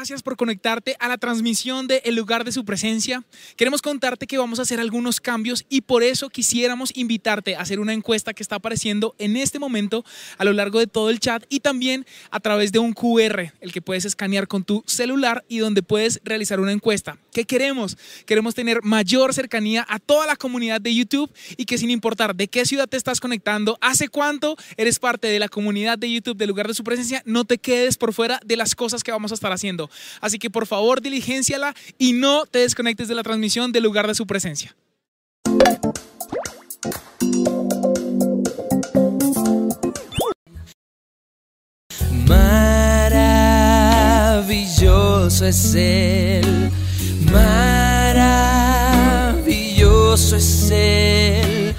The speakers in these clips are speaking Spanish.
gracias por conectarte a la transmisión de El lugar de su presencia. Queremos contarte que vamos a hacer algunos cambios y por eso quisiéramos invitarte a hacer una encuesta que está apareciendo en este momento a lo largo de todo el chat y también a través de un QR, el que puedes escanear con tu celular y donde puedes realizar una encuesta. ¿Qué queremos? Queremos tener mayor cercanía a toda la comunidad de YouTube y que sin importar de qué ciudad te estás conectando, hace cuánto eres parte de la comunidad de YouTube del lugar de su presencia, no te quedes por fuera de las cosas que vamos a estar haciendo. Así que por favor, diligenciala y no te desconectes de la transmisión del lugar de su presencia. Maravilloso es Él, maravilloso es Él,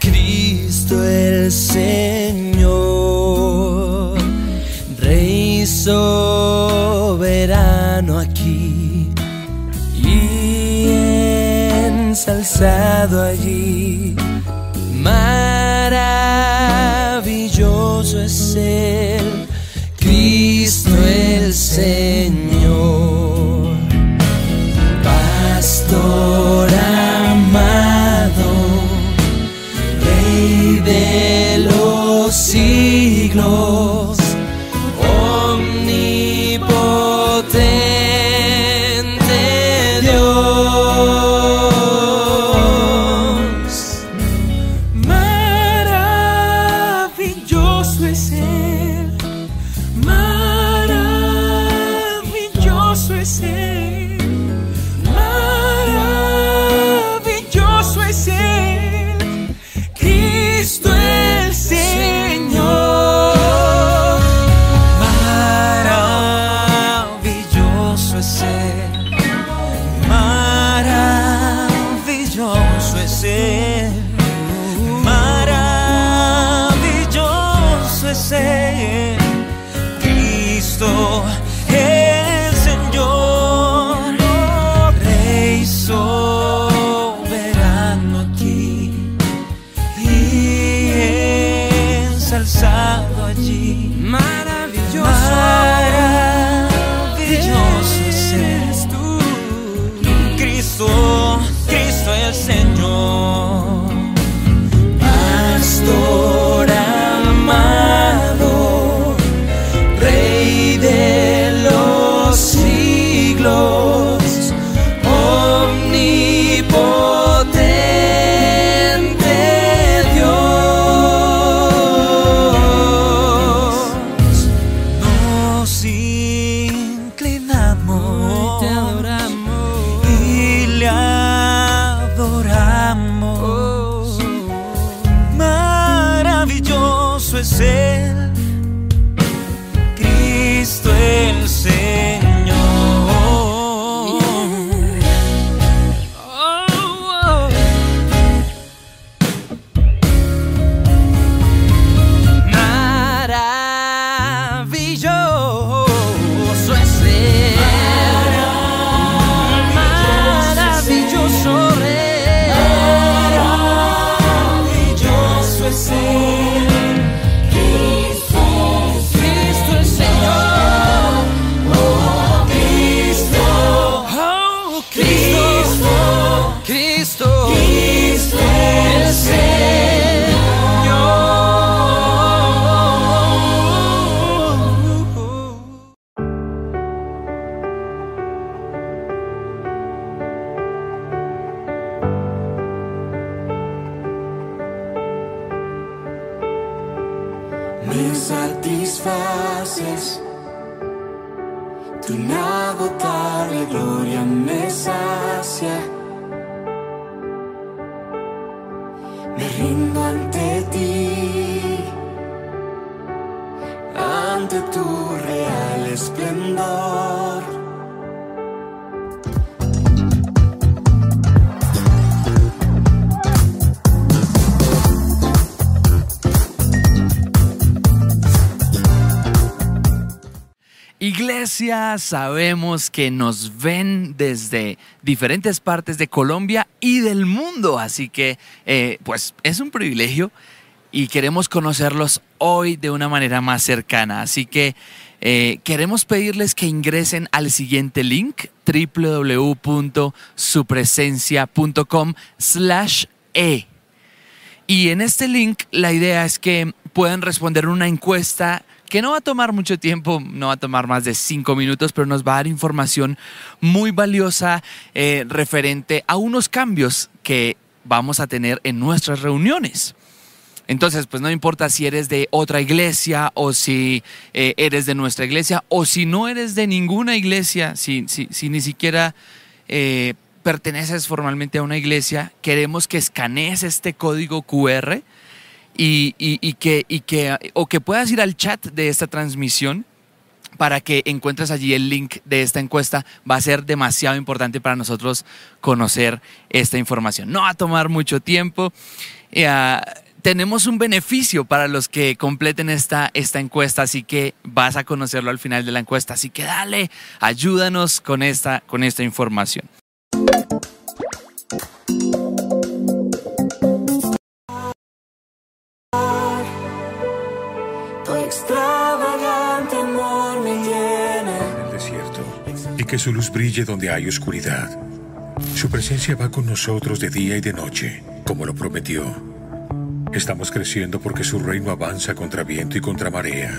Cristo el Señor, Rey aquí y ensalzado allí. Maravilloso es Él, Cristo el Señor, Él, Cristo satisfaces, tu inagotable gloria me sacia. Me rindo ante ti, ante tu real esplendor. Sabemos que nos ven desde diferentes partes de Colombia y del mundo, así que eh, pues es un privilegio y queremos conocerlos hoy de una manera más cercana. Así que eh, queremos pedirles que ingresen al siguiente link www.supresencia.com slash e. Y en este link la idea es que puedan responder una encuesta que no va a tomar mucho tiempo, no va a tomar más de cinco minutos, pero nos va a dar información muy valiosa eh, referente a unos cambios que vamos a tener en nuestras reuniones. Entonces, pues no importa si eres de otra iglesia o si eh, eres de nuestra iglesia o si no eres de ninguna iglesia, si, si, ni siquiera eh, perteneces formalmente a una iglesia, queremos que escanees este código QR y, que, o que puedas ir al chat de esta transmisión para que encuentres allí el link de esta encuesta. Va a ser demasiado importante para nosotros conocer esta información. No va a tomar mucho tiempo. Eh, tenemos un beneficio para los que completen esta, esta encuesta, así que vas a conocerlo al final de la encuesta. Así que dale, ayúdanos con esta, con esta información. Que su luz brille donde hay oscuridad. Su presencia va con nosotros de día y de noche, como lo prometió. Estamos creciendo porque su reino avanza contra viento y contra marea.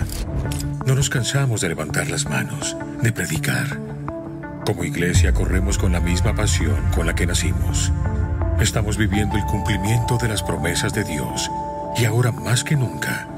No nos cansamos de levantar las manos, de predicar. Como iglesia corremos con la misma pasión con la que nacimos. Estamos viviendo el cumplimiento de las promesas de Dios y ahora más que nunca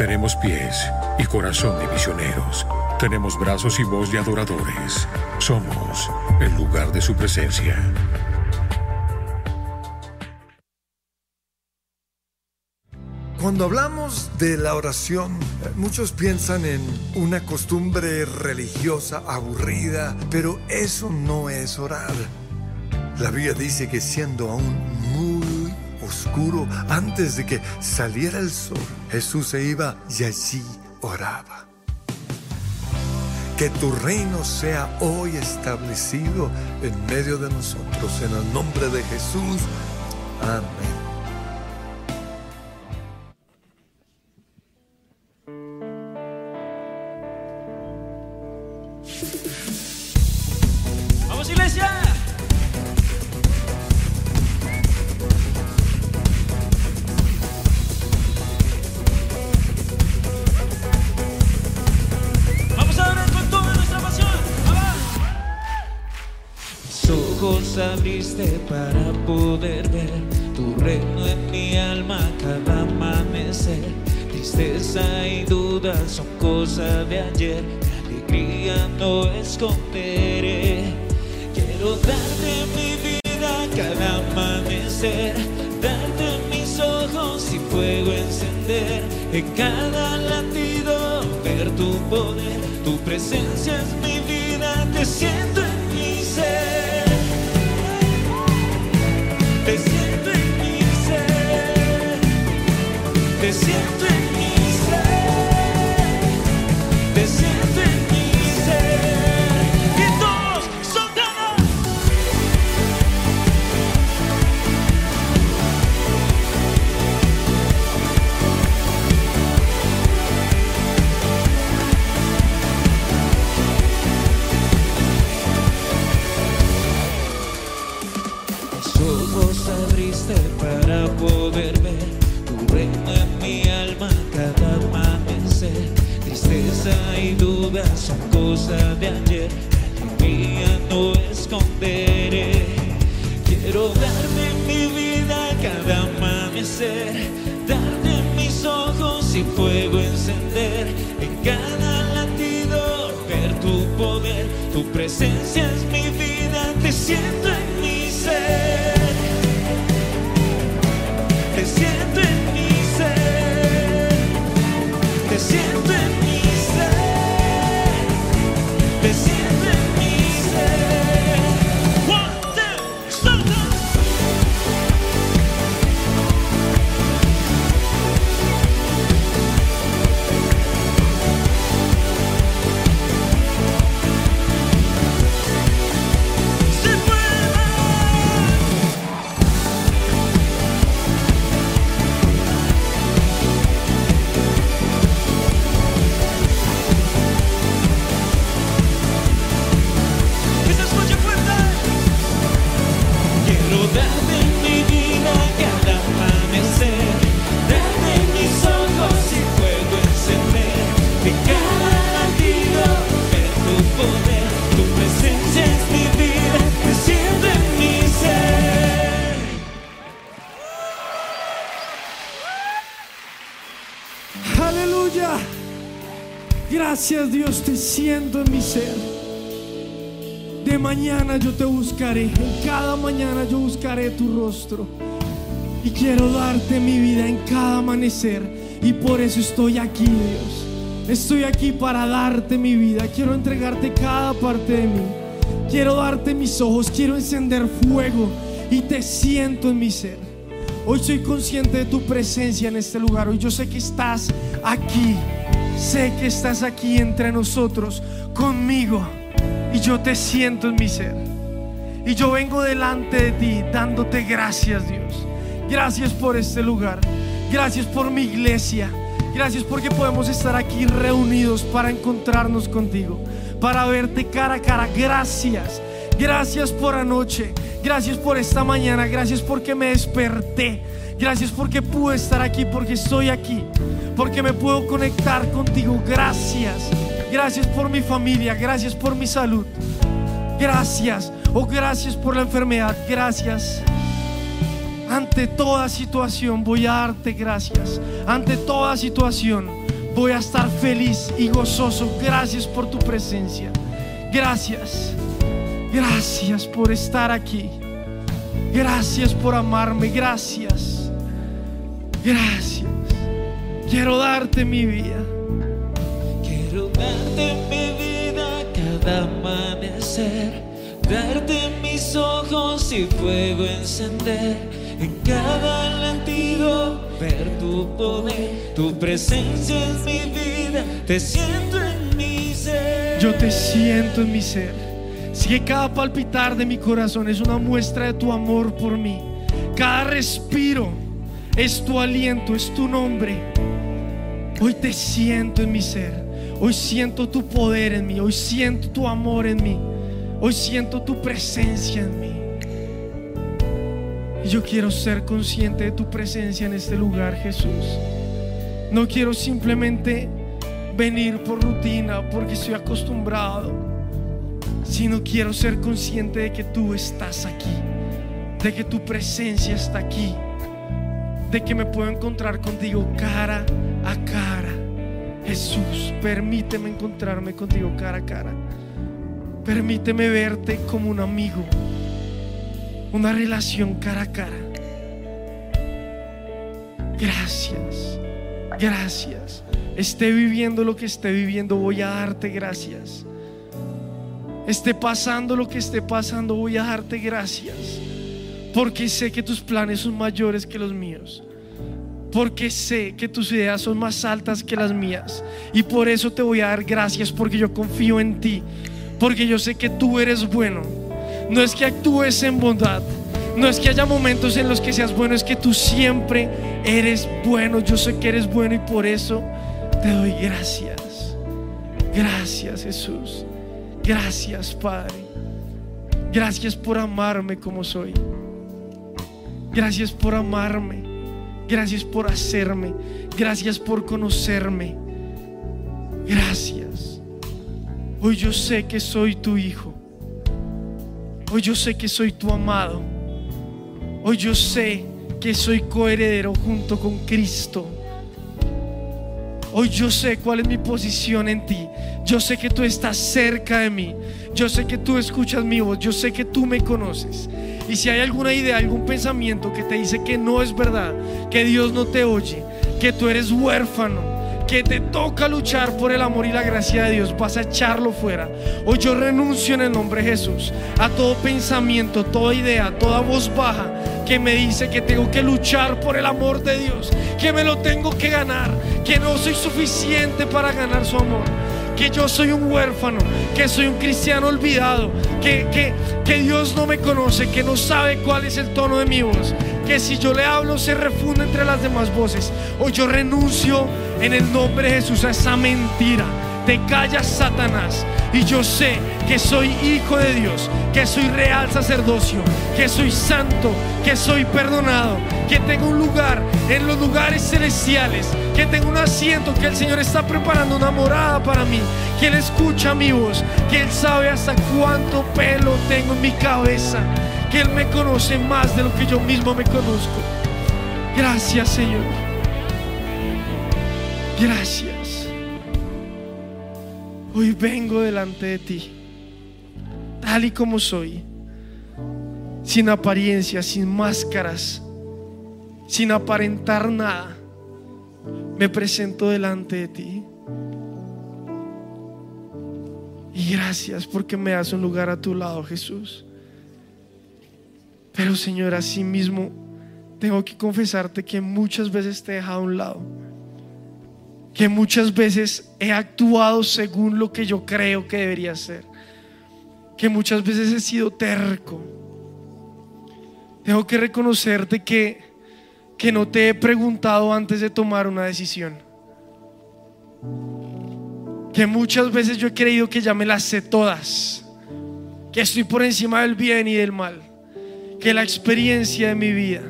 Tenemos pies y corazón de misioneros tenemos brazos y voz de adoradores. Somos el lugar de su presencia. Cuando hablamos de la oración, muchos piensan en una costumbre religiosa aburrida, pero eso no es orar. La Biblia dice que siendo aún oscuro, antes de que saliera el sol, Jesús se iba y allí oraba. Que tu reino sea hoy establecido en medio de nosotros. En el nombre de Jesús. Amén. En cada latido ver tu poder, tu presencia es mi vida, te siento de ayer, mía no esconderé. Quiero darte mi vida cada amanecer, darte mis ojos y fuego encender. En cada latido ver tu poder, tu presencia es mi vida, te siento Gracias Dios, te siento en mi ser. De mañana yo te buscaré, en cada mañana yo buscaré tu rostro. Y quiero darte mi vida en cada amanecer. Y por eso estoy aquí, Dios. Estoy aquí para darte mi vida. Quiero entregarte cada parte de mí. Quiero darte mis ojos. Quiero encender fuego. Y te siento en mi ser. Hoy soy consciente de tu presencia en este lugar. Hoy yo sé que estás aquí. Sé que estás aquí entre nosotros, conmigo. Y yo te siento en mi ser. Y yo vengo delante de ti dándote gracias, Dios. Gracias por este lugar. Gracias por mi iglesia. Gracias porque podemos estar aquí reunidos para encontrarnos contigo, para verte cara a cara. Gracias. Gracias por anoche. Gracias por esta mañana. Gracias porque me desperté. Gracias porque pude estar aquí, porque estoy aquí, porque me puedo conectar contigo. Gracias. Gracias por mi familia. Gracias por mi salud. Gracias. Oh, gracias por la enfermedad. Gracias. Ante toda situación voy a darte gracias. Ante toda situación voy a estar feliz y gozoso. Gracias por tu presencia. Gracias. Gracias por estar aquí. Gracias por amarme. Gracias. Gracias. Quiero darte mi vida. Quiero darte mi vida cada amanecer, darte mis ojos y fuego encender. En cada latido ver tu poder, tu presencia en mi vida, te siento en mi ser. Yo te siento en mi ser. Si que cada palpitar de mi corazón es una muestra de tu amor por mí. Cada respiro es tu aliento, es tu nombre. Hoy te siento en mi ser. Hoy siento tu poder en mí. Hoy siento tu amor en mí. Hoy siento tu presencia en mí. Y yo quiero ser consciente de tu presencia en este lugar, Jesús. No quiero simplemente venir por rutina, porque estoy acostumbrado, sino quiero ser consciente de que tú estás aquí, de que tu presencia está aquí, de que me puedo encontrar contigo cara a cara. Jesús, permíteme encontrarme contigo cara a cara. Permíteme verte como un amigo, una relación cara a cara. Gracias, gracias. Esté viviendo lo que esté viviendo, voy a darte gracias. Esté pasando lo que esté pasando, voy a darte gracias. Porque sé que tus planes son mayores que los míos. Porque sé que tus ideas son más altas que las mías. Y por eso te voy a dar gracias porque yo confío en ti. Porque yo sé que tú eres bueno. No es que actúes en bondad. No es que haya momentos en los que seas bueno. Es que tú siempre eres bueno. Yo sé que eres bueno y por eso te doy gracias. Gracias Jesús. Gracias Padre. Gracias por amarme como soy. Gracias por amarme. Gracias por hacerme. Gracias por conocerme. Gracias. Hoy yo sé que soy tu hijo. Hoy yo sé que soy tu amado. Hoy yo sé que soy coheredero junto con Cristo. Hoy yo sé cuál es mi posición en ti. Yo sé que tú estás cerca de mí. Yo sé que tú escuchas mi voz. Yo sé que tú me conoces. Y si hay alguna idea, algún pensamiento que te dice que no es verdad, que Dios no te oye, que tú eres huérfano, que te toca luchar por el amor y la gracia de Dios, vas a echarlo fuera. Hoy yo renuncio en el nombre de Jesús a todo pensamiento, toda idea, toda voz baja que me dice que tengo que luchar por el amor de Dios, que me lo tengo que ganar, que no soy suficiente para ganar su amor que yo soy un huérfano, que soy un cristiano olvidado, que, que, que Dios no me conoce, que no sabe cuál es el tono de mi voz, que si yo le hablo se refunde entre las demás voces. Hoy yo renuncio en el nombre de Jesús a esa mentira. Te callas, Satanás. Y yo sé que soy hijo de Dios, que soy real sacerdocio, que soy santo, que soy perdonado, que tengo un lugar en los lugares celestiales, que tengo un asiento, que el Señor está preparando una morada para mí, que Él escucha mi voz, que Él sabe hasta cuánto pelo tengo en mi cabeza, que Él me conoce más de lo que yo mismo me conozco. Gracias, Señor. Gracias. Hoy vengo delante de ti, tal y como soy, sin apariencia, sin máscaras, sin aparentar nada. Me presento delante de ti. Y gracias porque me das un lugar a tu lado, Jesús. Pero Señor, así mismo tengo que confesarte que muchas veces te he dejado a un lado. Que muchas veces he actuado según lo que yo creo que debería ser. Que muchas veces he sido terco. Tengo que reconocerte que, que no te he preguntado antes de tomar una decisión. Que muchas veces yo he creído que ya me las sé todas. Que estoy por encima del bien y del mal. Que la experiencia de mi vida.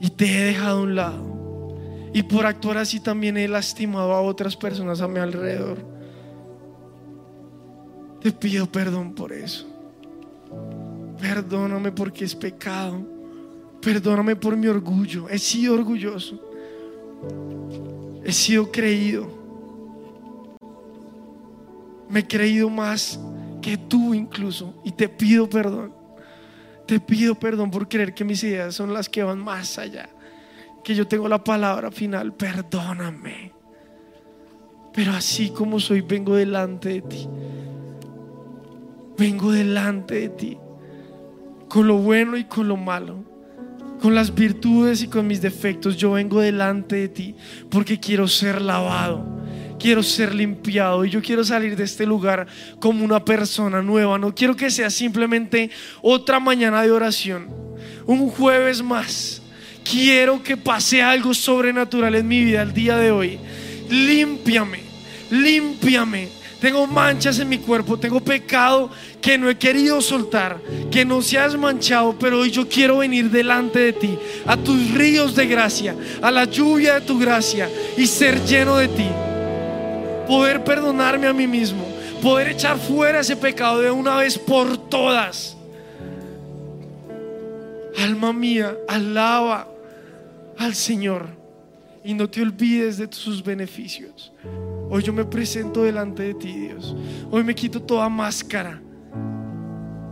Y te he dejado a un lado. Y por actuar así también he lastimado a otras personas a mi alrededor. Te pido perdón por eso. Perdóname porque es pecado. Perdóname por mi orgullo. He sido orgulloso. He sido creído. Me he creído más que tú incluso. Y te pido perdón. Te pido perdón por creer que mis ideas son las que van más allá. Que yo tengo la palabra final. Perdóname. Pero así como soy, vengo delante de ti. Vengo delante de ti. Con lo bueno y con lo malo. Con las virtudes y con mis defectos. Yo vengo delante de ti porque quiero ser lavado quiero ser limpiado y yo quiero salir de este lugar como una persona nueva. No quiero que sea simplemente otra mañana de oración, un jueves más. Quiero que pase algo sobrenatural en mi vida el día de hoy. Límpiame, límpiame. Tengo manchas en mi cuerpo, tengo pecado que no he querido soltar, que no se has manchado, pero hoy yo quiero venir delante de ti, a tus ríos de gracia, a la lluvia de tu gracia y ser lleno de ti poder perdonarme a mí mismo, poder echar fuera ese pecado de una vez por todas. Alma mía, alaba al Señor y no te olvides de sus beneficios. Hoy yo me presento delante de ti, Dios. Hoy me quito toda máscara.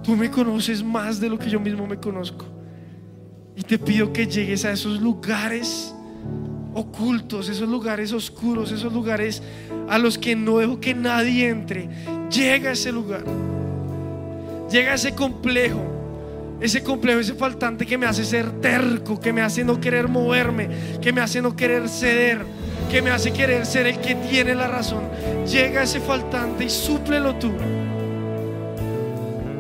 Tú me conoces más de lo que yo mismo me conozco. Y te pido que llegues a esos lugares ocultos, esos lugares oscuros, esos lugares a los que no dejo que nadie entre. Llega a ese lugar. Llega a ese complejo. Ese complejo, ese faltante que me hace ser terco, que me hace no querer moverme, que me hace no querer ceder, que me hace querer ser el que tiene la razón. Llega ese faltante y súplelo tú.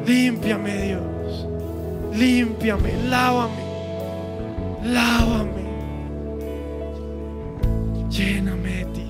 Límpiame, Dios. Límpiame, lávame. Lávame. Lléname de ti,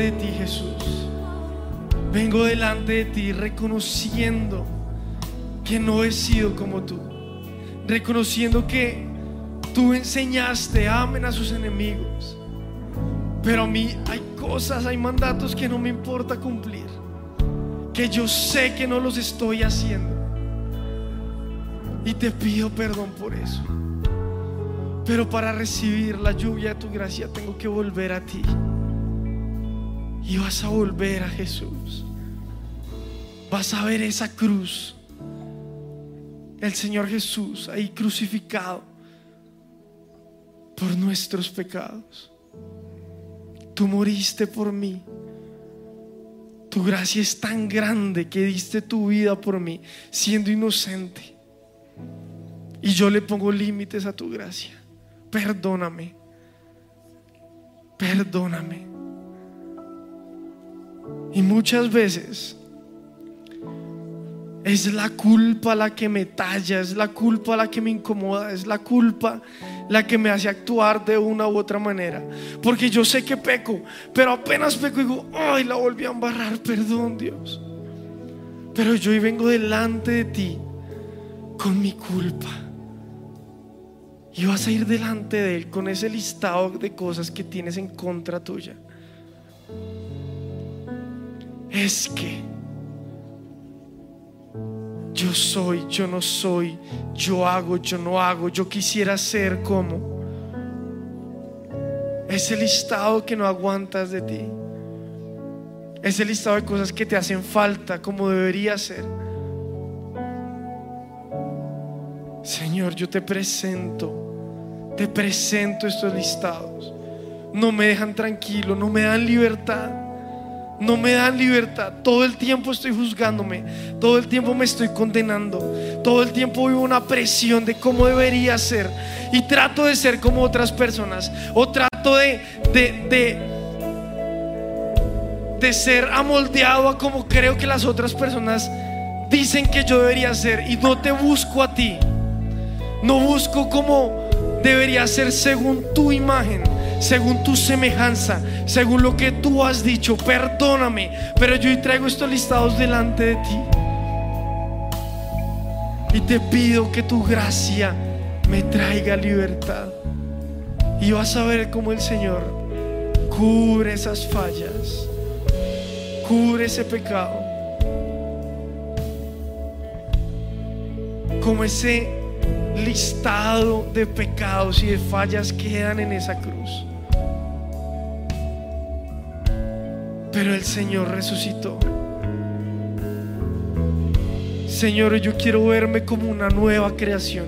de ti, Jesús. Vengo delante de ti reconociendo que no he sido como tú. Reconociendo que tú enseñaste, amen a sus enemigos. Pero a mí hay cosas, hay mandatos que no me importa cumplir. Que yo sé que no los estoy haciendo. Y te pido perdón por eso. Pero para recibir la lluvia de tu gracia tengo que volver a ti. Y vas a volver a Jesús. Vas a ver esa cruz. El Señor Jesús ahí crucificado por nuestros pecados. Tú moriste por mí. Tu gracia es tan grande que diste tu vida por mí, siendo inocente. Y yo le pongo límites a tu gracia. Perdóname. Perdóname. Y muchas veces es la culpa la que me talla, es la culpa la que me incomoda, es la culpa la que me hace actuar de una u otra manera. Porque yo sé que peco, pero apenas peco digo, ay, la volví a embarrar, perdón Dios. Pero yo hoy vengo delante de ti con mi culpa. Y vas a ir delante de Él con ese listado de cosas que tienes en contra tuya. Es que yo soy, yo no soy, yo hago, yo no hago, yo quisiera ser como. Ese listado que no aguantas de ti. Ese listado de cosas que te hacen falta como debería ser. Señor, yo te presento, te presento estos listados. No me dejan tranquilo, no me dan libertad. No me dan libertad. Todo el tiempo estoy juzgándome. Todo el tiempo me estoy condenando. Todo el tiempo vivo una presión de cómo debería ser. Y trato de ser como otras personas. O trato de, de, de, de ser amoldeado a como creo que las otras personas dicen que yo debería ser. Y no te busco a ti. No busco como debería ser según tu imagen según tu semejanza, según lo que tú has dicho. Perdóname, pero yo hoy traigo estos listados delante de ti. Y te pido que tu gracia me traiga libertad. Y vas a ver cómo el Señor cubre esas fallas, cubre ese pecado. Como ese listado de pecados y de fallas quedan en esa cruz. Pero el Señor resucitó. Señor, yo quiero verme como una nueva creación.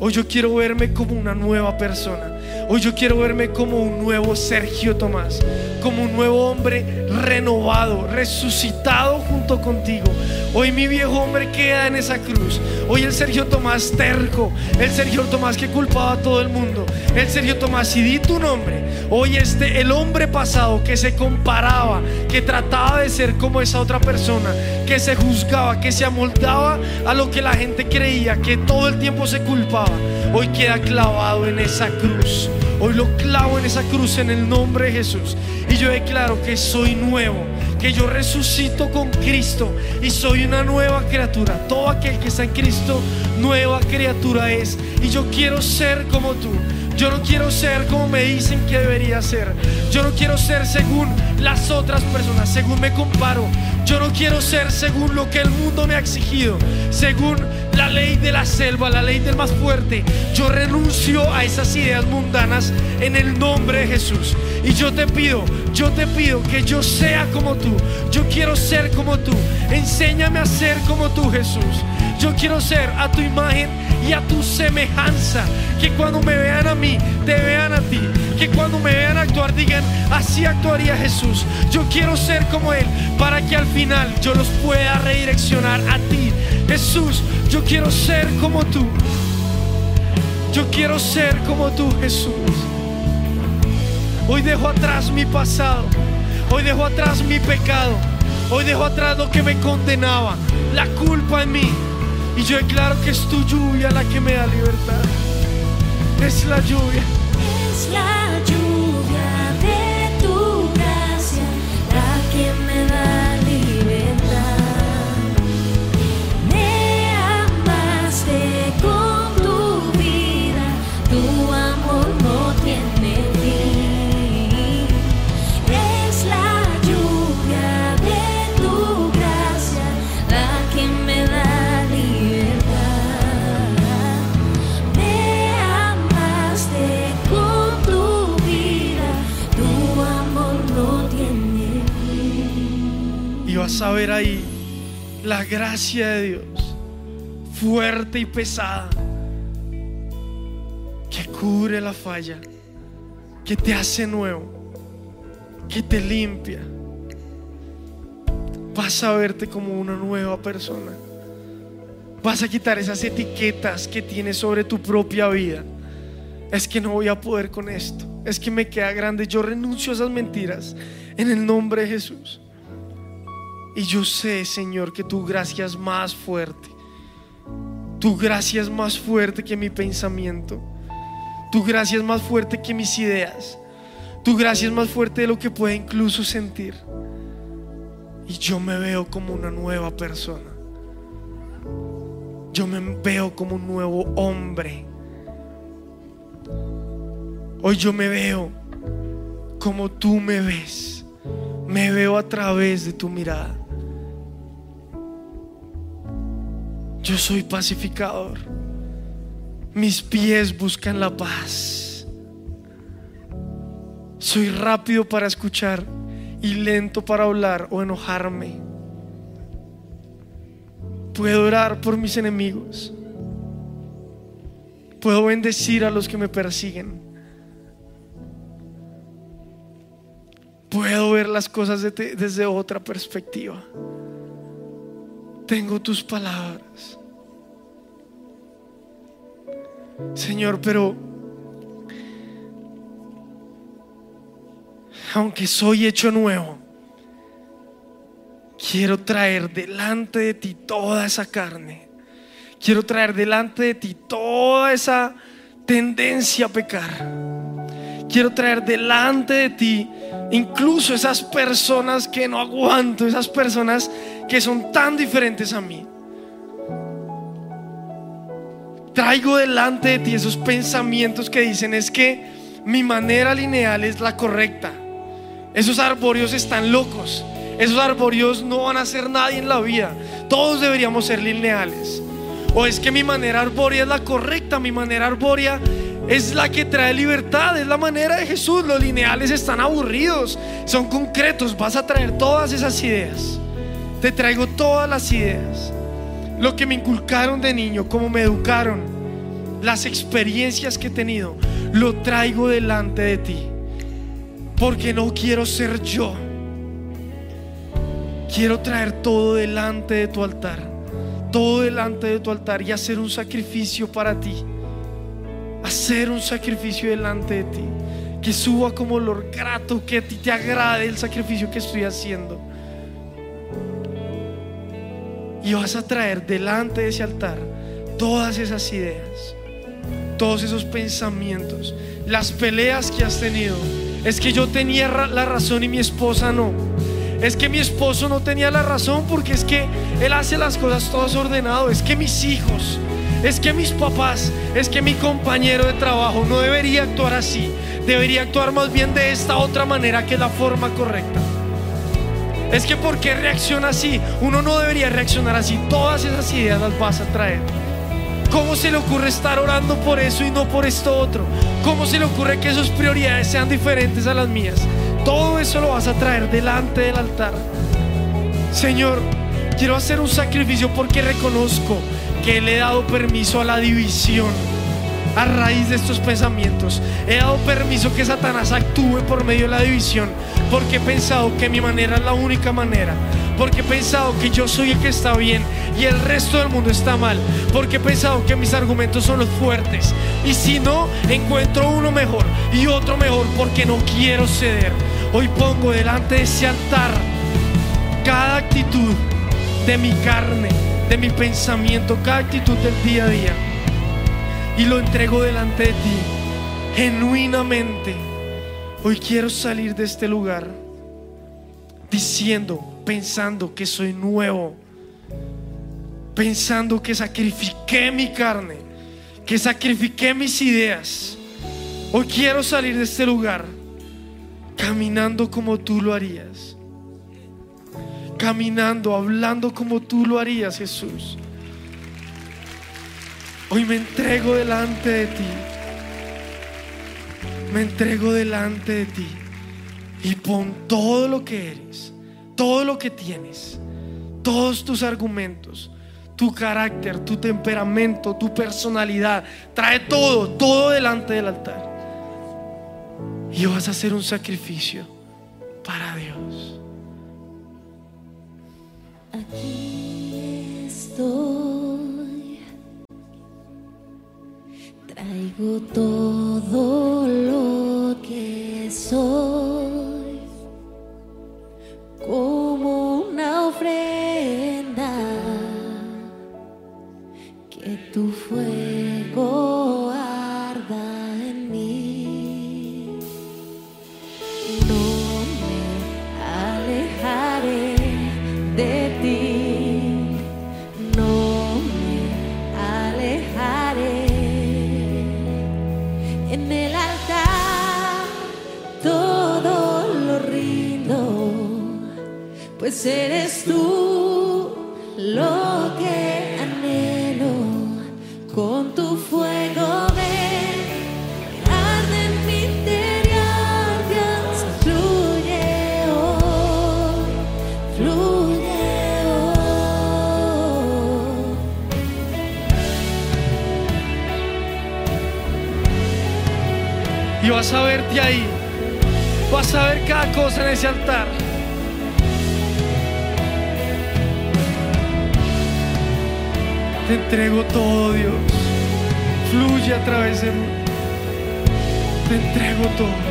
Hoy yo quiero verme como una nueva persona. Hoy yo quiero verme como un nuevo Sergio Tomás, como un nuevo hombre renovado, resucitado contigo. Hoy mi viejo hombre queda en esa cruz. Hoy el Sergio Tomás terco, el Sergio Tomás que culpaba a todo el mundo, el Sergio Tomás y di tu nombre. Hoy este el hombre pasado que se comparaba, que trataba de ser como esa otra persona, que se juzgaba, que se amoldaba a lo que la gente creía, que todo el tiempo se culpaba. Hoy queda clavado en esa cruz. Hoy lo clavo en esa cruz en el nombre de Jesús. Y yo declaro que soy nuevo, que yo resucito con Cristo y soy una nueva criatura. Todo aquel que está en Cristo, nueva criatura es. Y yo quiero ser como tú. Yo no quiero ser como me dicen que debería ser. Yo no quiero ser según las otras personas, según me comparo. Yo no quiero ser según lo que el mundo me ha exigido, según la ley de la selva, la ley del más fuerte. Yo renuncio a esas ideas mundanas en el nombre de Jesús. Y yo te pido, yo te pido que yo sea como tú. Yo quiero ser como tú. Enséñame a ser como tú, Jesús. Yo quiero ser a tu imagen y a tu semejanza. Que cuando me vean a mí, te vean a ti. Que cuando me vean actuar, digan, así actuaría Jesús. Yo quiero ser como Él para que al final yo los pueda redireccionar a ti. Jesús, yo quiero ser como tú. Yo quiero ser como tú, Jesús. Hoy dejo atrás mi pasado. Hoy dejo atrás mi pecado. Hoy dejo atrás lo que me condenaba. La culpa en mí. Y yo declaro que es tu lluvia la que me da libertad. Es la lluvia la lluvia de tu gracia, la que me da. A ver ahí la gracia de Dios, fuerte y pesada, que cubre la falla, que te hace nuevo, que te limpia. Vas a verte como una nueva persona. Vas a quitar esas etiquetas que tienes sobre tu propia vida. Es que no voy a poder con esto. Es que me queda grande. Yo renuncio a esas mentiras en el nombre de Jesús. Y yo sé, Señor, que tu gracia es más fuerte. Tu gracia es más fuerte que mi pensamiento. Tu gracia es más fuerte que mis ideas. Tu gracia es más fuerte de lo que pueda incluso sentir. Y yo me veo como una nueva persona. Yo me veo como un nuevo hombre. Hoy yo me veo como tú me ves. Me veo a través de tu mirada. Yo soy pacificador. Mis pies buscan la paz. Soy rápido para escuchar y lento para hablar o enojarme. Puedo orar por mis enemigos. Puedo bendecir a los que me persiguen. Puedo ver las cosas de- desde otra perspectiva. Tengo tus palabras. Señor, pero aunque soy hecho nuevo, quiero traer delante de ti toda esa carne. Quiero traer delante de ti toda esa tendencia a pecar. Quiero traer delante de ti incluso esas personas que no aguanto, esas personas que son tan diferentes a mí. Traigo delante de ti esos pensamientos que dicen es que mi manera lineal es la correcta. Esos arbóreos están locos. Esos arbóreos no van a hacer nadie en la vida. Todos deberíamos ser lineales. O es que mi manera arbórea es la correcta, mi manera arbórea es la que trae libertad, es la manera de Jesús. Los lineales están aburridos, son concretos. Vas a traer todas esas ideas. Te traigo todas las ideas. Lo que me inculcaron de niño, cómo me educaron, las experiencias que he tenido, lo traigo delante de ti. Porque no quiero ser yo. Quiero traer todo delante de tu altar. Todo delante de tu altar y hacer un sacrificio para ti. Hacer un sacrificio delante de ti. Que suba como olor grato, que a ti te agrade el sacrificio que estoy haciendo. Y vas a traer delante de ese altar todas esas ideas, todos esos pensamientos, las peleas que has tenido. Es que yo tenía la razón y mi esposa no. Es que mi esposo no tenía la razón porque es que él hace las cosas todas ordenado. Es que mis hijos, es que mis papás, es que mi compañero de trabajo no debería actuar así. Debería actuar más bien de esta otra manera que es la forma correcta. Es que ¿por qué reacciona así? Uno no debería reaccionar así. Todas esas ideas las vas a traer. ¿Cómo se le ocurre estar orando por eso y no por esto otro? ¿Cómo se le ocurre que sus prioridades sean diferentes a las mías? Todo eso lo vas a traer delante del altar. Señor, quiero hacer un sacrificio porque reconozco que le he dado permiso a la división a raíz de estos pensamientos. He dado permiso que Satanás actúe por medio de la división porque he pensado que mi manera es la única manera. Porque he pensado que yo soy el que está bien y el resto del mundo está mal. Porque he pensado que mis argumentos son los fuertes. Y si no, encuentro uno mejor y otro mejor porque no quiero ceder. Hoy pongo delante de ese altar cada actitud de mi carne, de mi pensamiento, cada actitud del día a día. Y lo entrego delante de ti, genuinamente. Hoy quiero salir de este lugar diciendo, pensando que soy nuevo, pensando que sacrifiqué mi carne, que sacrifiqué mis ideas. Hoy quiero salir de este lugar caminando como tú lo harías. Caminando, hablando como tú lo harías, Jesús. Hoy me entrego delante de ti. Me entrego delante de ti. Y pon todo lo que eres, todo lo que tienes, todos tus argumentos, tu carácter, tu temperamento, tu personalidad. Trae todo, todo delante del altar. Y vas a hacer un sacrificio para Dios. Aquí estoy. 不多。de ahí. Vas a ver cada cosa en ese altar. Te entrego todo, Dios. Fluye a través de mí. Te entrego todo.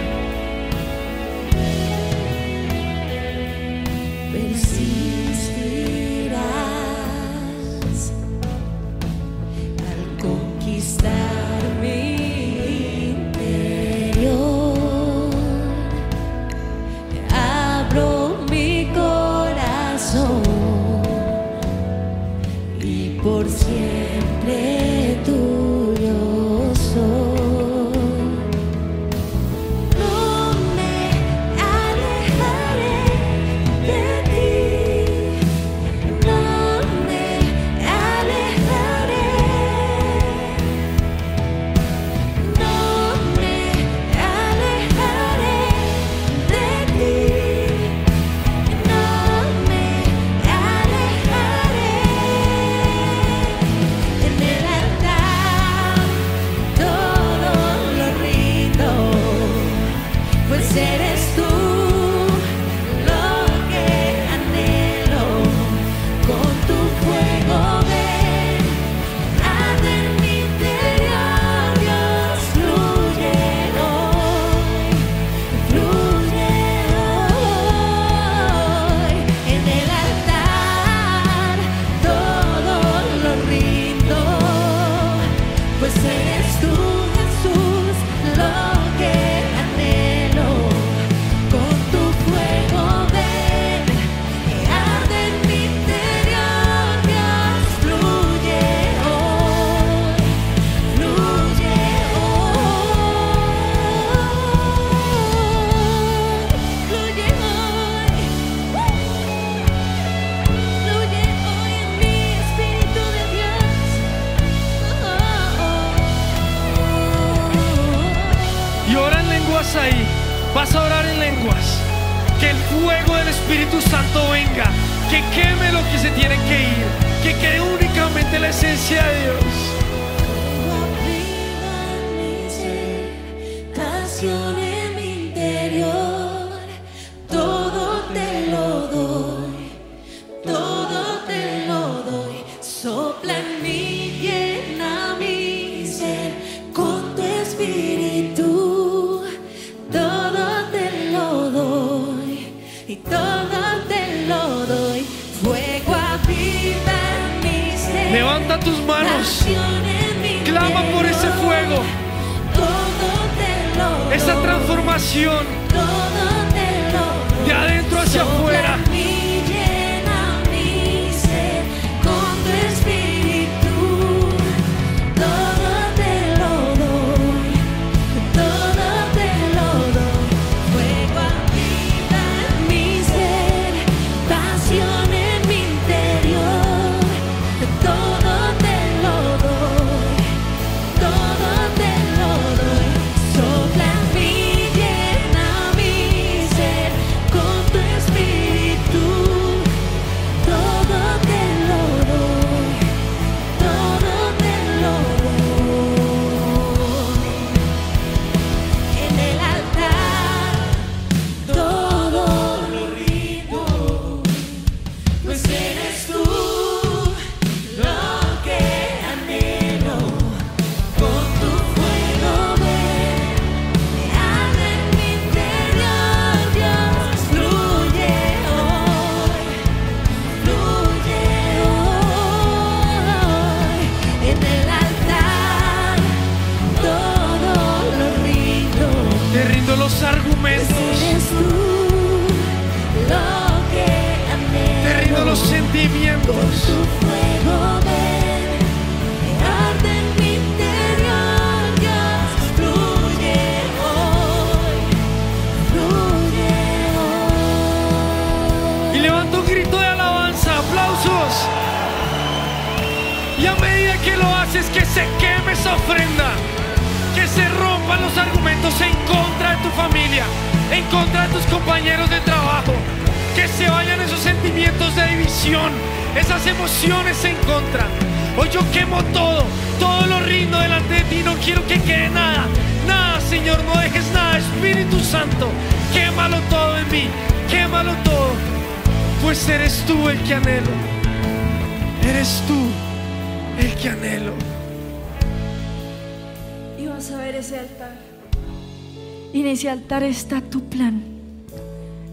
Está tu plan.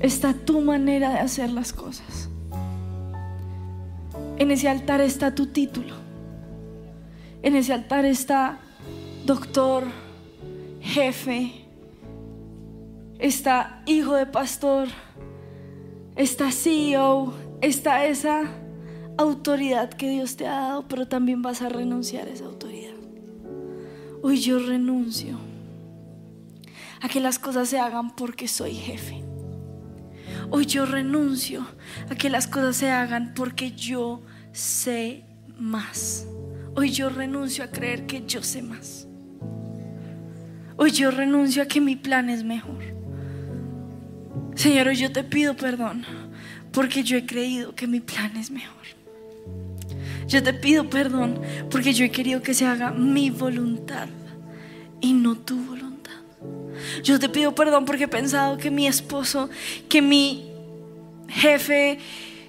Está tu manera de hacer las cosas. En ese altar está tu título. En ese altar está doctor, jefe, está hijo de pastor, está CEO, está esa autoridad que Dios te ha dado, pero también vas a renunciar a esa autoridad. Hoy yo renuncio a que las cosas se hagan porque soy jefe. Hoy yo renuncio a que las cosas se hagan porque yo sé más. Hoy yo renuncio a creer que yo sé más. Hoy yo renuncio a que mi plan es mejor. Señor, hoy yo te pido perdón porque yo he creído que mi plan es mejor. Yo te pido perdón porque yo he querido que se haga mi voluntad y no tu voluntad. Yo te pido perdón porque he pensado que mi esposo, que mi jefe,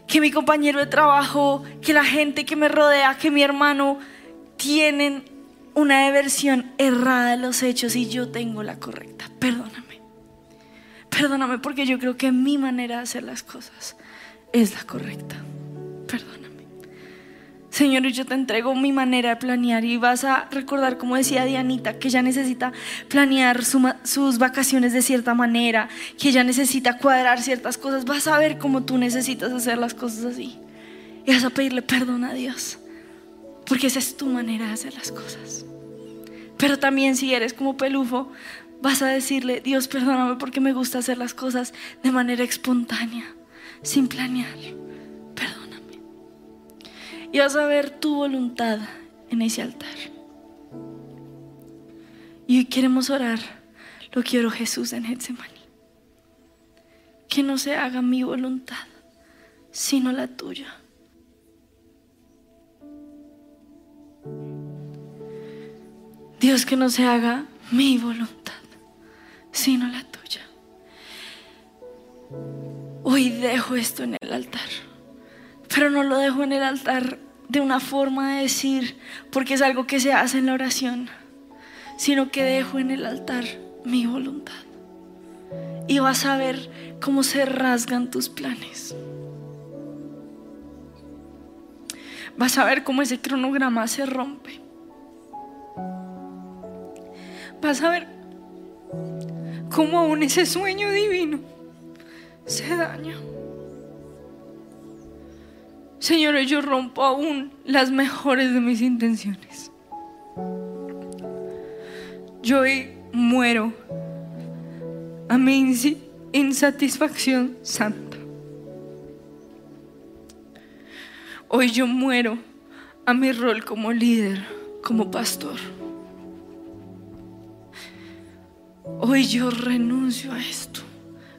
que mi compañero de trabajo, que la gente que me rodea, que mi hermano tienen una versión errada de los hechos y yo tengo la correcta. Perdóname. Perdóname porque yo creo que mi manera de hacer las cosas es la correcta. Perdóname. Señor, yo te entrego mi manera de planear y vas a recordar, como decía Dianita, que ella necesita planear sus vacaciones de cierta manera, que ella necesita cuadrar ciertas cosas. Vas a ver cómo tú necesitas hacer las cosas así. Y vas a pedirle perdón a Dios, porque esa es tu manera de hacer las cosas. Pero también si eres como pelufo, vas a decirle, Dios, perdóname porque me gusta hacer las cosas de manera espontánea, sin planear. Y vas a ver tu voluntad en ese altar. Y hoy queremos orar lo que oró Jesús en Getsemaní. Que no se haga mi voluntad, sino la tuya. Dios, que no se haga mi voluntad, sino la tuya. Hoy dejo esto en el altar, pero no lo dejo en el altar de una forma de decir, porque es algo que se hace en la oración, sino que dejo en el altar mi voluntad. Y vas a ver cómo se rasgan tus planes. Vas a ver cómo ese cronograma se rompe. Vas a ver cómo aún ese sueño divino se daña. Señor, yo rompo aún las mejores de mis intenciones. Yo hoy muero a mi insatisfacción santa. Hoy yo muero a mi rol como líder, como pastor. Hoy yo renuncio a esto,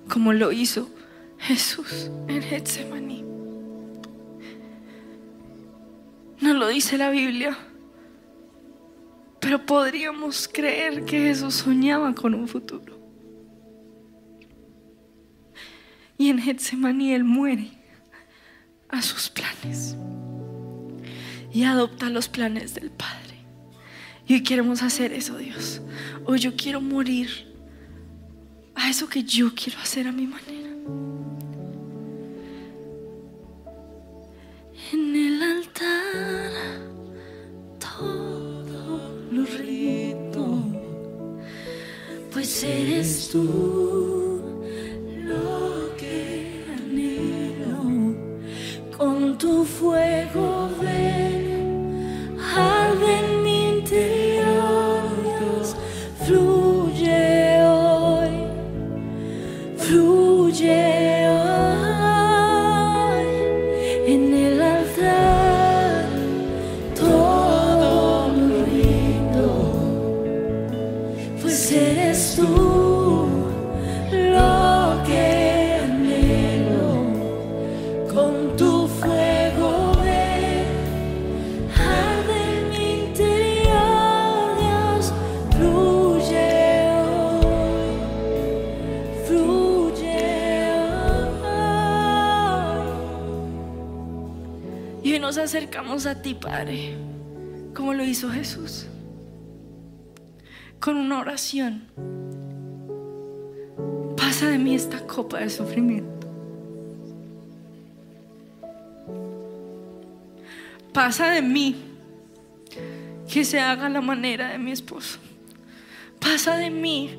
como lo hizo Jesús en Getsemaní. No lo dice la Biblia, pero podríamos creer que Jesús soñaba con un futuro. Y en Getsemaní muere a sus planes y adopta los planes del Padre. Y hoy queremos hacer eso, Dios. Hoy yo quiero morir a eso que yo quiero hacer a mi manera. En el altar todo lo rindo, pues eres tú lo que anhelo. Con tu fuego acercamos a ti, Padre, como lo hizo Jesús, con una oración. Pasa de mí esta copa de sufrimiento. Pasa de mí que se haga la manera de mi esposo. Pasa de mí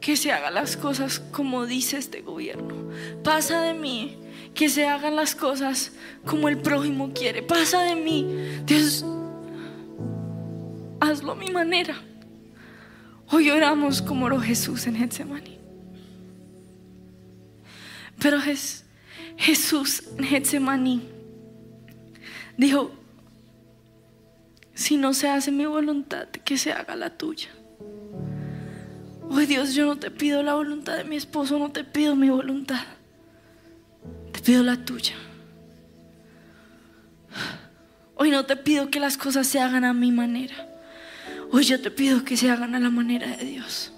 que se hagan las cosas como dice este gobierno. Pasa de mí que se hagan las cosas como el prójimo quiere. Pasa de mí. Dios, hazlo a mi manera. Hoy oramos como oró Jesús en Getsemaní. Pero Jes- Jesús en Getsemaní dijo, si no se hace mi voluntad, que se haga la tuya. Hoy Dios, yo no te pido la voluntad de mi esposo, no te pido mi voluntad, pido la tuya. Hoy no te pido que las cosas se hagan a mi manera. Hoy yo te pido que se hagan a la manera de Dios.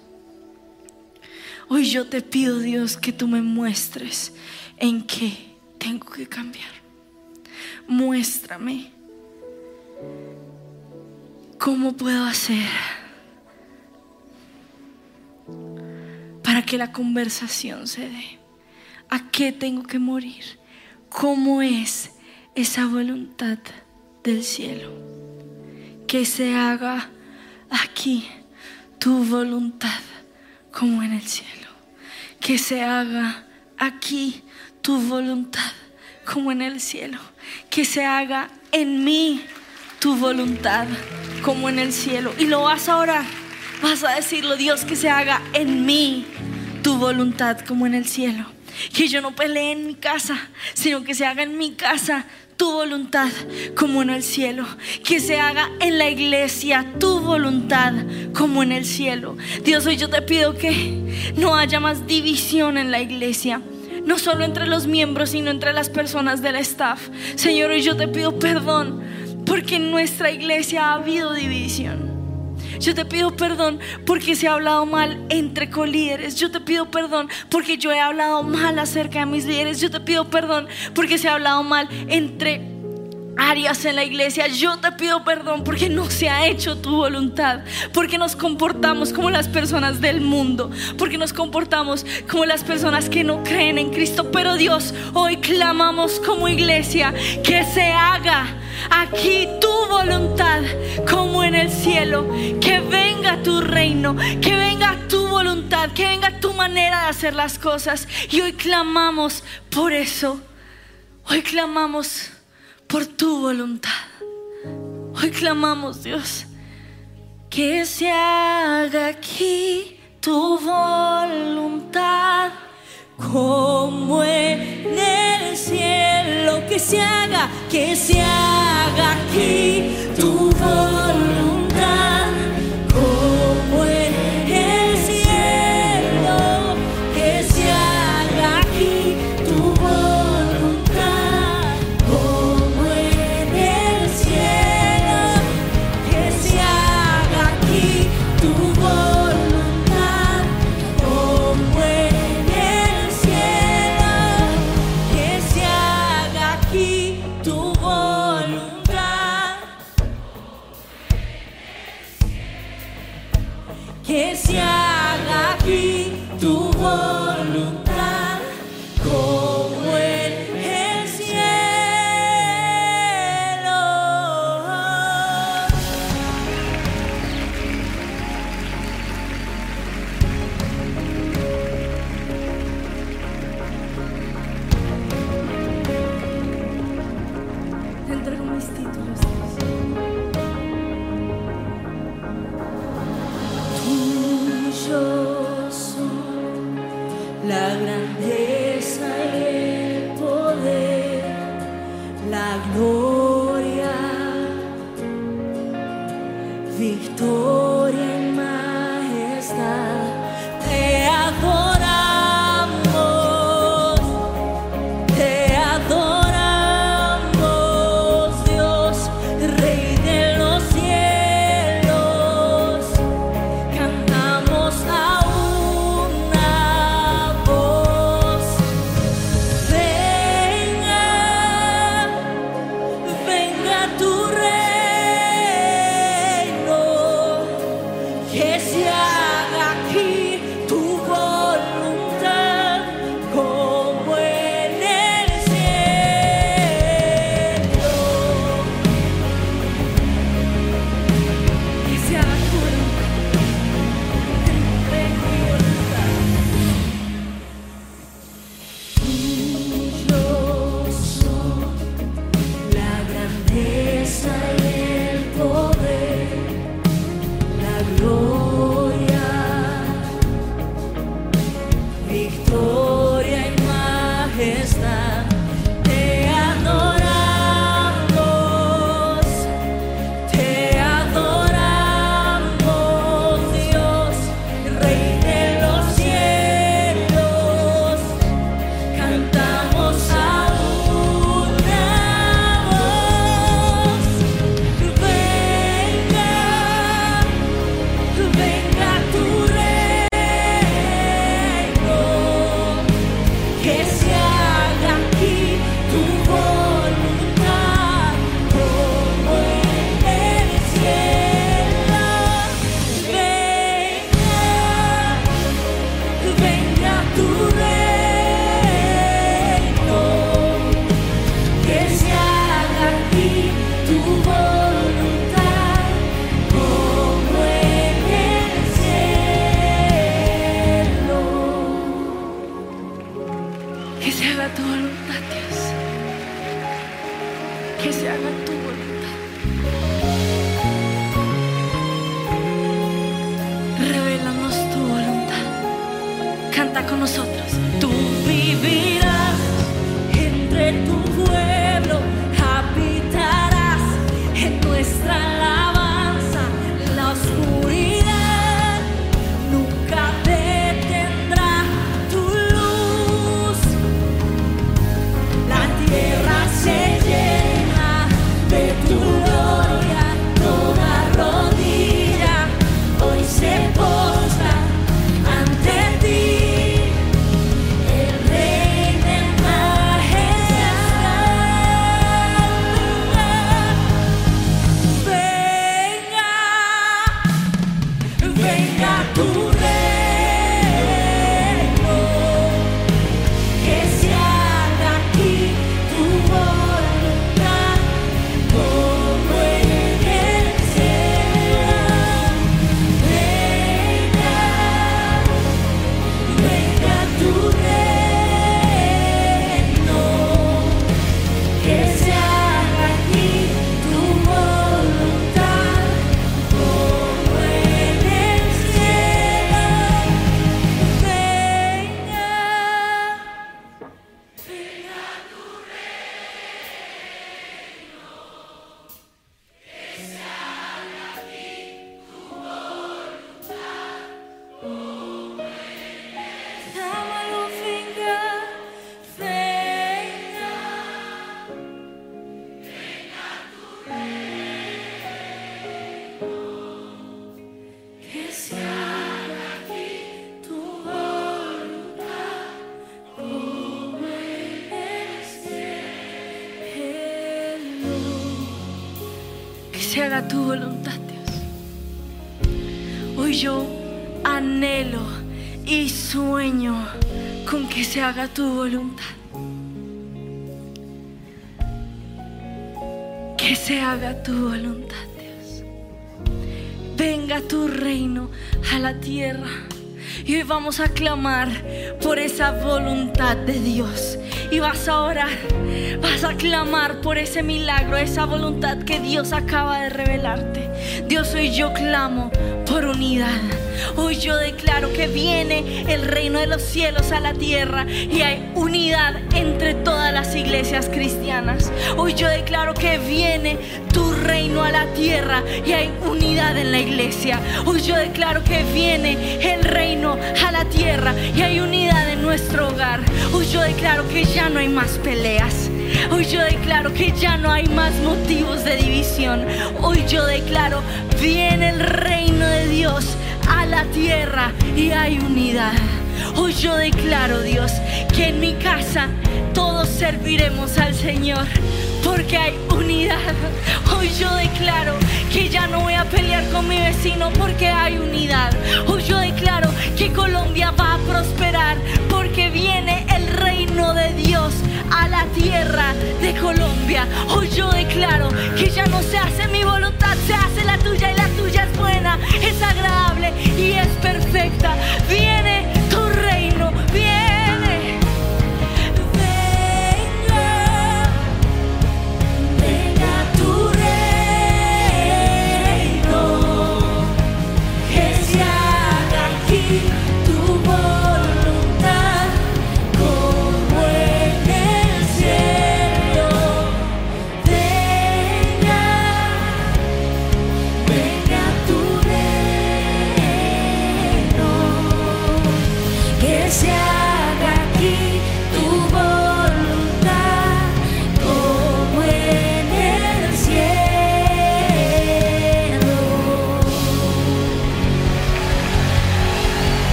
Hoy yo te pido, Dios, que tú me muestres en qué tengo que cambiar. Muéstrame cómo puedo hacer para que la conversación se dé. ¿A qué tengo que morir? ¿Cómo es esa voluntad del cielo? Que se haga aquí tu voluntad como en el cielo. Que se haga aquí tu voluntad como en el cielo. Que se haga en mí tu voluntad como en el cielo. Y lo vas a orar. Vas a decirlo, Dios, que se haga en mí tu voluntad como en el cielo. Que yo no pelee en mi casa, sino que se haga en mi casa tu voluntad como en el cielo. Que se haga en la iglesia tu voluntad como en el cielo. Dios, hoy yo te pido que no haya más división en la iglesia. No solo entre los miembros, sino entre las personas del staff. Señor, hoy yo te pido perdón porque en nuestra iglesia ha habido división. Yo te pido perdón porque se ha hablado mal entre colíderes. Yo te pido perdón porque yo he hablado mal acerca de mis líderes. Yo te pido perdón porque se ha hablado mal entre áreas en la iglesia. Yo te pido perdón porque no se ha hecho tu voluntad, porque nos comportamos como las personas del mundo, porque nos comportamos como las personas que no creen en Cristo. Pero Dios, hoy clamamos como iglesia que se haga aquí tu voluntad como en el cielo, que venga tu reino, que venga tu voluntad, que venga tu manera de hacer las cosas. Y hoy clamamos por eso. Hoy clamamos por tu voluntad. Hoy clamamos, Dios, que se haga aquí tu voluntad como en el cielo. Que se haga, que se haga aquí tu voluntad جمالك tu voluntad, Dios. Hoy yo anhelo y sueño con que se haga tu voluntad. Que se haga tu voluntad, Dios. Venga tu reino a la tierra. Y hoy vamos a clamar por esa voluntad de Dios. Y vas a orar Vas a clamar por ese milagro, esa voluntad que Dios acaba de revelarte. Dios, hoy yo clamo por unidad. Hoy yo declaro que viene el reino de los cielos a la tierra y hay unidad entre todas las iglesias cristianas. Hoy yo declaro que viene tu reino a la tierra y hay unidad en la iglesia. Hoy yo declaro que viene el reino a la tierra y hay unidad en nuestro hogar. Hoy yo declaro que ya no hay más peleas. Hoy yo declaro que ya no hay más motivos de división. Hoy yo declaro, viene el reino de Dios a la tierra y hay unidad. Hoy yo declaro, Dios, que en mi casa todos serviremos al Señor porque hay unidad. Hoy yo declaro que ya no voy a pelear con mi vecino porque hay unidad. Hoy yo declaro que Colombia va a prosperar porque viene el reino de Dios la tierra de Colombia. Hoy yo declaro que ya no se hace mi voluntad, se hace la tuya y la tuya es buena, es agradable y es perfecta.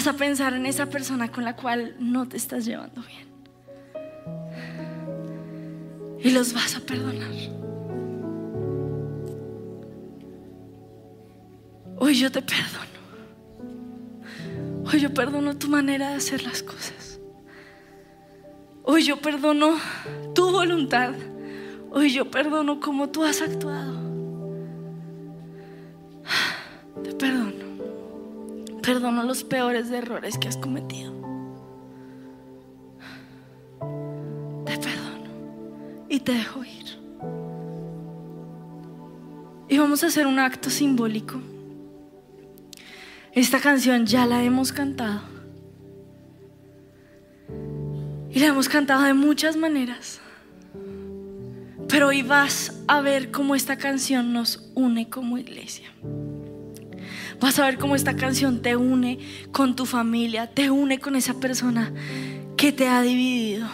Vas a pensar en esa persona con la cual no te estás llevando bien. Y los vas a perdonar. Hoy yo te perdono. Hoy yo perdono tu manera de hacer las cosas. Hoy yo perdono tu voluntad. Hoy yo perdono cómo tú has actuado. Te perdono. Perdono los peores errores que has cometido. Te perdono y te dejo ir. Y vamos a hacer un acto simbólico. Esta canción ya la hemos cantado. Y la hemos cantado de muchas maneras. Pero hoy vas a ver cómo esta canción nos une como iglesia. Vas a ver cómo esta canción te une con tu familia, te une con esa persona que te ha dividido.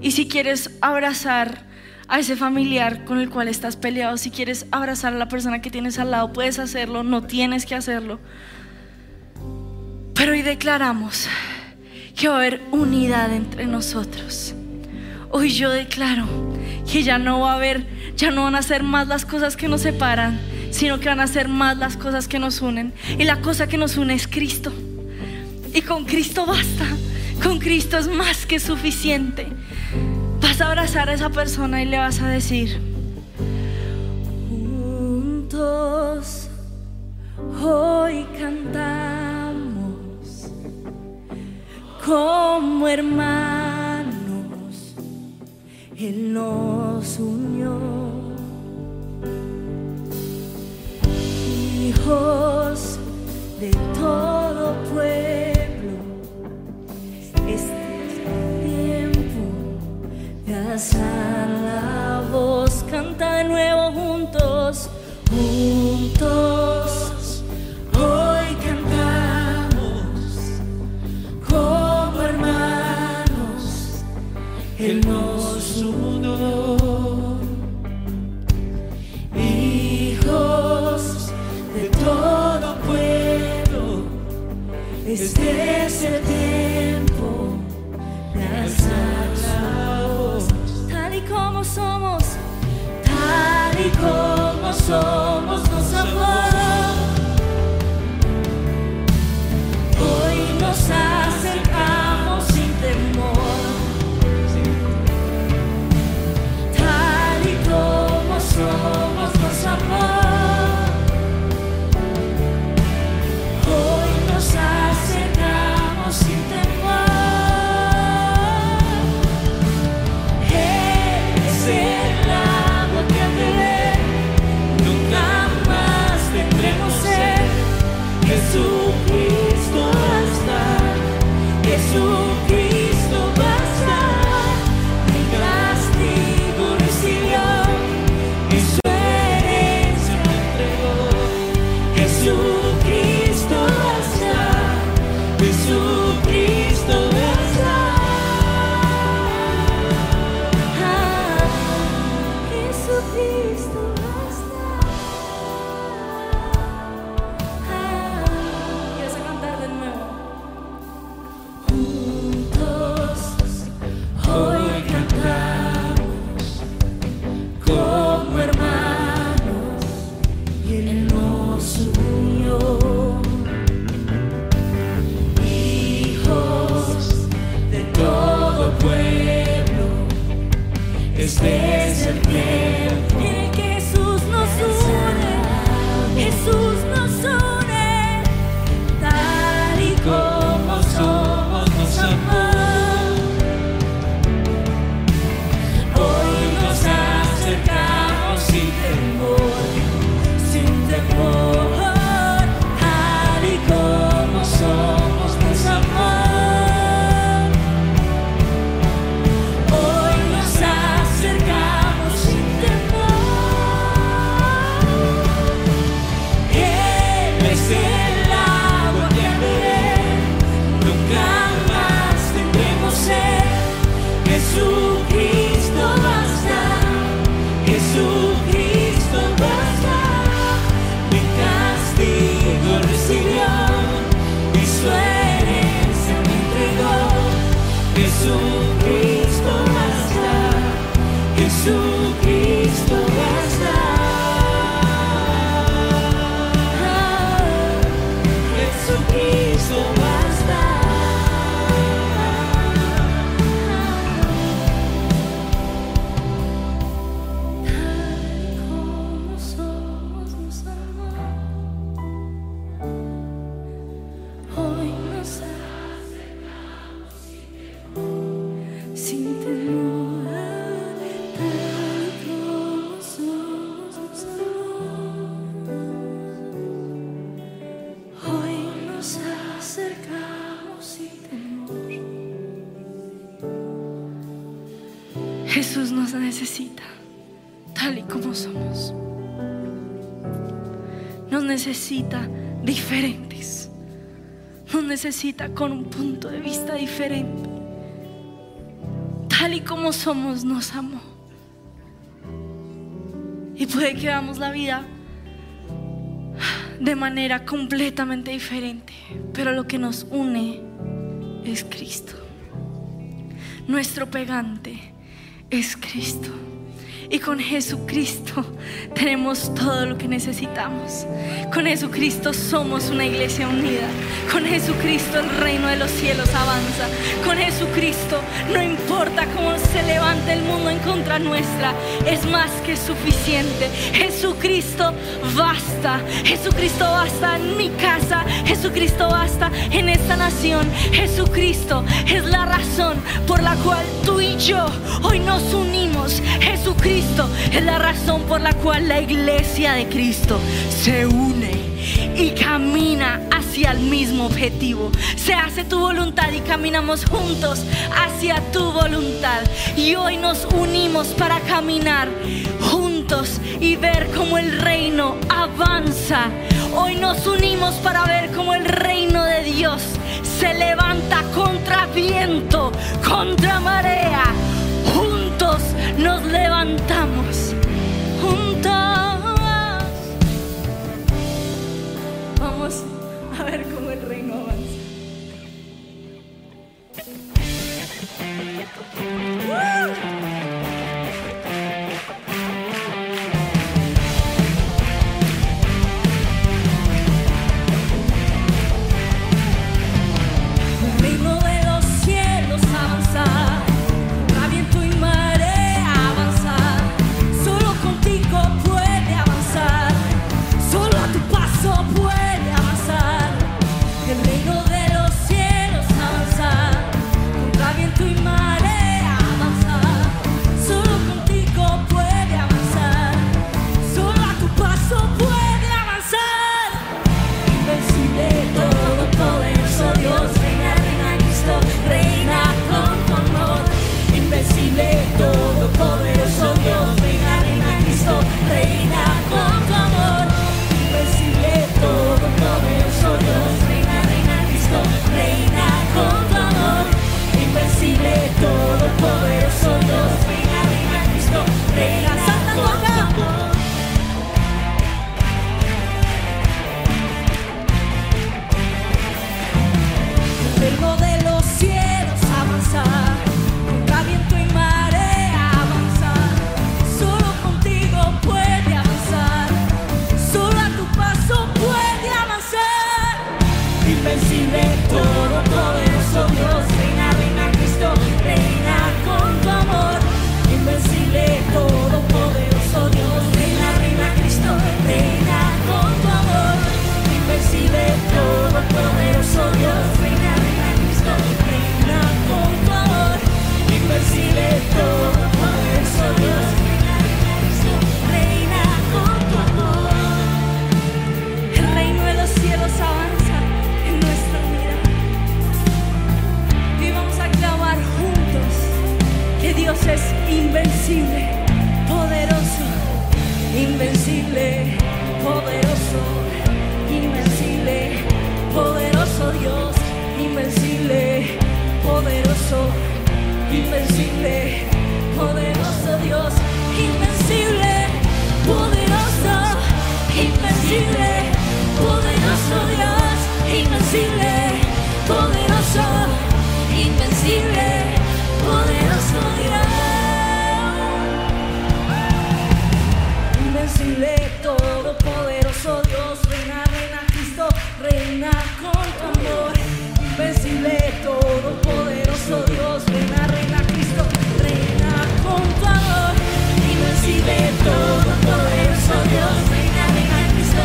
Y si quieres abrazar a ese familiar con el cual estás peleado, si quieres abrazar a la persona que tienes al lado, puedes hacerlo, no tienes que hacerlo. Pero hoy declaramos que va a haber unidad entre nosotros. Hoy yo declaro que ya no va a haber, ya no van a ser más las cosas que nos separan, sino que van a ser más las cosas que nos unen. Y la cosa que nos une es Cristo. Y con Cristo basta. Con Cristo es más que suficiente. Vas a abrazar a esa persona y le vas a decir, juntos hoy cantamos como hermanos. Él nos unió. De todo pueblo, este es el tiempo de alzar la voz, canta de nuevo juntos, juntos. Este es el tiempo de alzar la voz. Tal y como somos, tal y como somos, necesita diferentes. Nos necesita con un punto de vista diferente. Tal y como somos, nos amó. Y puede que veamos la vida de manera completamente diferente. Pero lo que nos une es Cristo. Nuestro pegante es Cristo. Y con Jesucristo tenemos todo lo que necesitamos. Con Jesucristo somos una iglesia unida. Con Jesucristo el reino de los cielos avanza. Con Jesucristo no importa cómo se levante el mundo en contra nuestra, es más que suficiente. Jesucristo basta. Jesucristo basta en mi casa. Jesucristo basta en esta nación. Jesucristo es la razón por la cual tú y yo hoy nos unimos. Jesucristo es la razón por la cual la iglesia de Cristo se une y camina hacia el mismo objetivo. Se hace tu voluntad y caminamos juntos hacia tu voluntad. Y hoy nos unimos para caminar juntos y ver cómo el reino avanza. Hoy nos unimos para ver cómo el reino de Dios se levanta contra viento, contra marea. Juntos nos levantamos. Juntos. Invencible, poderoso Dios, invencible, poderoso, invencible, poderoso Dios, invencible, poderoso, invencible, poderoso Dios. Invencible, todopoderoso Dios, reina, reina Cristo, reina con tu amor. Invencible, todopoderoso Invencible, todopoderoso Dios, reina, reina Cristo,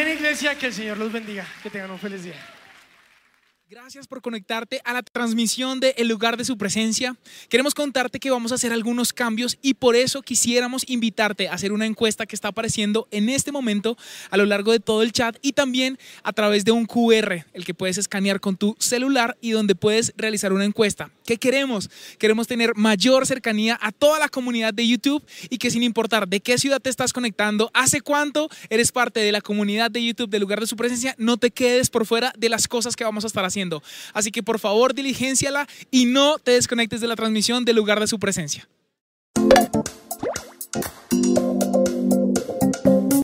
Amén, iglesia. Que el Señor los bendiga. Que tengan un feliz día. Gracias por conectarte a la transmisión de El lugar de su presencia. Queremos contarte que vamos a hacer algunos cambios y por eso quisiéramos invitarte a hacer una encuesta que está apareciendo en este momento a lo largo de todo el chat y también a través de un QR, el que puedes escanear con tu celular y donde puedes realizar una encuesta. ¿Qué queremos? Queremos tener mayor cercanía a toda la comunidad de YouTube y que sin importar de qué ciudad te estás conectando, hace cuánto eres parte de la comunidad de YouTube del lugar de su presencia, no te quedes por fuera de las cosas que vamos a estar haciendo. Así que por favor, diligenciala y no te desconectes de la transmisión del lugar de su presencia.